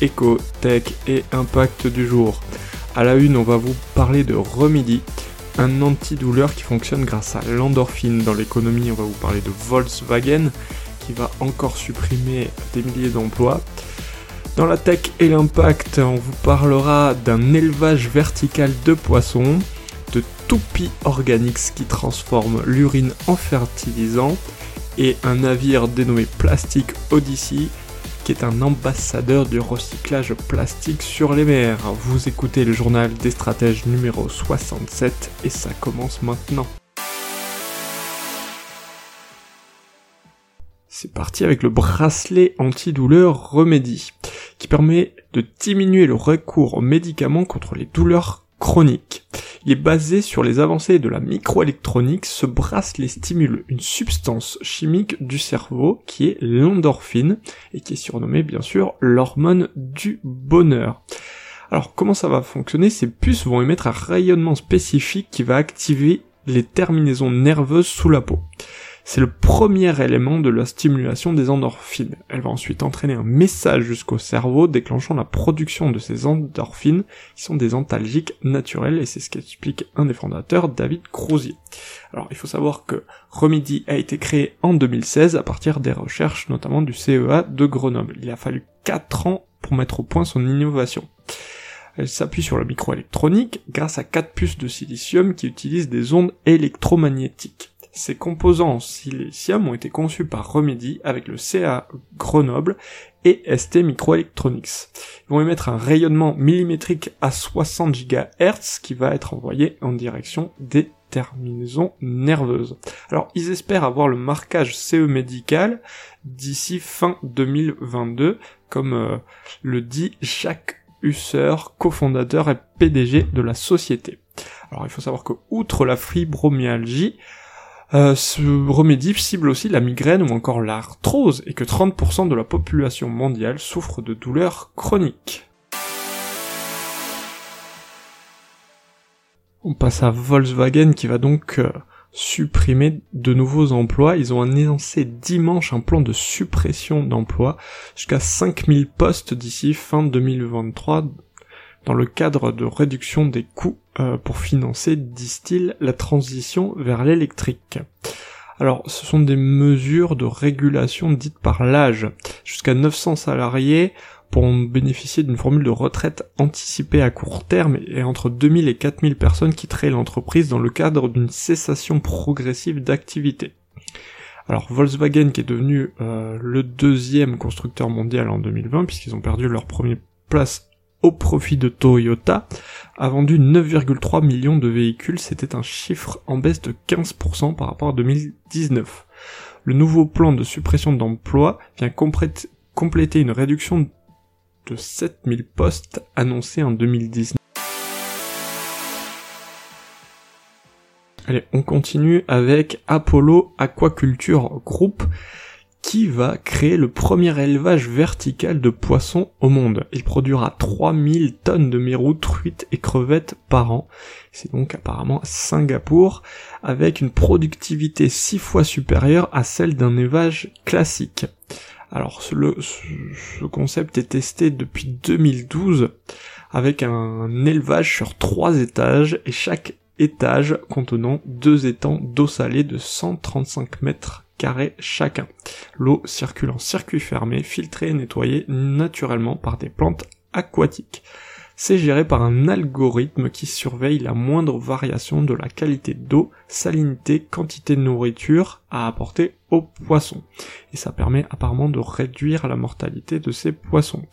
éco, tech et impact du jour. À la une, on va vous parler de Remedy, un antidouleur qui fonctionne grâce à l'endorphine. Dans l'économie, on va vous parler de Volkswagen qui va encore supprimer des milliers d'emplois. Dans la tech et l'impact, on vous parlera d'un élevage vertical de poissons, de Toupie Organics qui transforme l'urine en fertilisant, et un navire dénommé Plastic Odyssey qui est un ambassadeur du recyclage plastique sur les mers. Vous écoutez le journal des stratèges numéro 67 et ça commence maintenant. C'est parti avec le bracelet antidouleur Remedy, qui permet de diminuer le recours aux médicaments contre les douleurs chroniques. Il est basé sur les avancées de la microélectronique. Ce bracelet stimule une substance chimique du cerveau qui est l'endorphine et qui est surnommée bien sûr l'hormone du bonheur. Alors comment ça va fonctionner? Ces puces vont émettre un rayonnement spécifique qui va activer les terminaisons nerveuses sous la peau. C'est le premier élément de la stimulation des endorphines. Elle va ensuite entraîner un message jusqu'au cerveau déclenchant la production de ces endorphines qui sont des antalgiques naturels et c'est ce qu'explique un des fondateurs, David Crozier. Alors il faut savoir que Remedy a été créé en 2016 à partir des recherches notamment du CEA de Grenoble. Il a fallu 4 ans pour mettre au point son innovation. Elle s'appuie sur la microélectronique grâce à quatre puces de silicium qui utilisent des ondes électromagnétiques. Ces composants silicium ont été conçus par Remedy avec le CA Grenoble et ST Microelectronics. Ils vont émettre un rayonnement millimétrique à 60 GHz qui va être envoyé en direction des terminaisons nerveuses. Alors, ils espèrent avoir le marquage CE médical d'ici fin 2022, comme euh, le dit Jacques Husser, cofondateur et PDG de la société. Alors, il faut savoir que, outre la fibromyalgie, euh, ce remédie cible aussi la migraine ou encore l'arthrose et que 30% de la population mondiale souffre de douleurs chroniques. On passe à Volkswagen qui va donc euh, supprimer de nouveaux emplois. Ils ont annoncé dimanche un plan de suppression d'emplois jusqu'à 5000 postes d'ici fin 2023 dans le cadre de réduction des coûts euh, pour financer, disent-ils, la transition vers l'électrique. Alors, ce sont des mesures de régulation dites par l'âge. Jusqu'à 900 salariés pourront bénéficier d'une formule de retraite anticipée à court terme et entre 2000 et 4000 personnes quitteraient l'entreprise dans le cadre d'une cessation progressive d'activité. Alors Volkswagen qui est devenu euh, le deuxième constructeur mondial en 2020 puisqu'ils ont perdu leur première place au profit de Toyota, a vendu 9,3 millions de véhicules, c'était un chiffre en baisse de 15% par rapport à 2019. Le nouveau plan de suppression d'emplois vient compléter une réduction de 7000 postes annoncée en 2019. Allez, on continue avec Apollo Aquaculture Group qui va créer le premier élevage vertical de poissons au monde. Il produira 3000 tonnes de mérou, truites et crevettes par an. C'est donc apparemment Singapour, avec une productivité 6 fois supérieure à celle d'un élevage classique. Alors ce concept est testé depuis 2012 avec un élevage sur trois étages et chaque étage contenant deux étangs d'eau salée de 135 mètres carrés chacun. L'eau circule en circuit fermé, filtrée et nettoyée naturellement par des plantes aquatiques. C'est géré par un algorithme qui surveille la moindre variation de la qualité d'eau, salinité, quantité de nourriture à apporter aux poissons. Et ça permet apparemment de réduire la mortalité de ces poissons.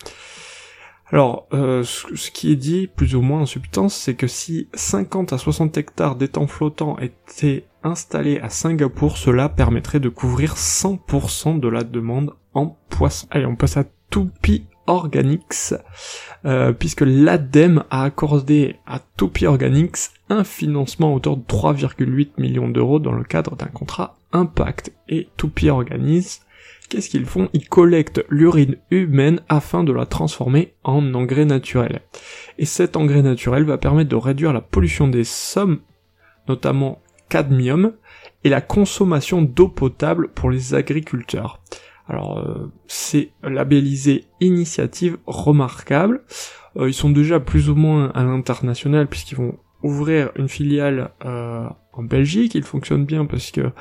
Alors, euh, ce qui est dit plus ou moins en substance, c'est que si 50 à 60 hectares d'étangs flottants étaient installés à Singapour, cela permettrait de couvrir 100% de la demande en poissons. Allez, on passe à Tupi Organics, euh, puisque l'ADEME a accordé à Topi Organics un financement à hauteur de 3,8 millions d'euros dans le cadre d'un contrat Impact. Et Topi Organics, qu'est-ce qu'ils font? Ils collectent l'urine humaine afin de la transformer en engrais naturel. Et cet engrais naturel va permettre de réduire la pollution des sommes, notamment cadmium, et la consommation d'eau potable pour les agriculteurs. Alors euh, c'est labellisé initiative remarquable. Euh, ils sont déjà plus ou moins à l'international puisqu'ils vont ouvrir une filiale euh, en Belgique. Ils fonctionnent bien parce que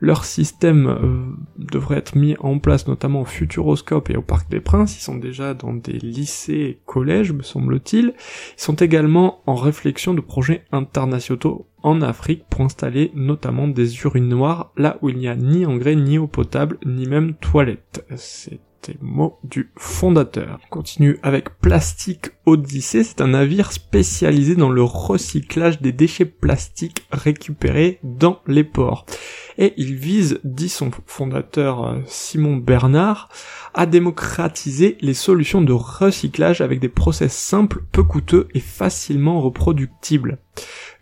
leur système euh, devrait être mis en place notamment au Futuroscope et au Parc des Princes. Ils sont déjà dans des lycées et collèges, me semble-t-il. Ils sont également en réflexion de projets internationaux en Afrique pour installer notamment des urinoirs là où il n'y a ni engrais, ni eau potable, ni même toilette. Mots du fondateur. On continue avec Plastique Odyssée, c'est un navire spécialisé dans le recyclage des déchets plastiques récupérés dans les ports. Et il vise, dit son fondateur euh, Simon Bernard, à démocratiser les solutions de recyclage avec des process simples, peu coûteux et facilement reproductibles.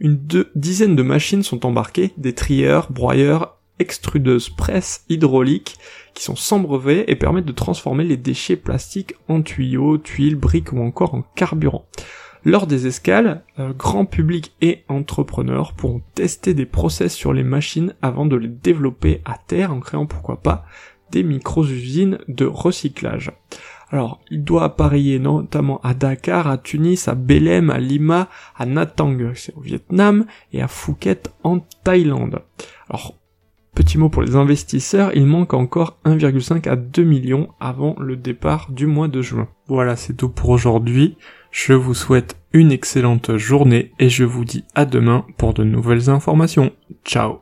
Une dizaine de machines sont embarquées, des trieurs, broyeurs, extrudeuses presse hydrauliques qui sont sans brevet et permettent de transformer les déchets plastiques en tuyaux, tuiles, briques ou encore en carburant. Lors des escales, grand public et entrepreneurs pourront tester des process sur les machines avant de les développer à terre en créant pourquoi pas des micro-usines de recyclage. Alors, il doit appareiller notamment à Dakar, à Tunis, à Belém, à Lima, à Natang, c'est au Vietnam, et à Phuket en Thaïlande. Alors, Petit mot pour les investisseurs, il manque encore 1,5 à 2 millions avant le départ du mois de juin. Voilà, c'est tout pour aujourd'hui. Je vous souhaite une excellente journée et je vous dis à demain pour de nouvelles informations. Ciao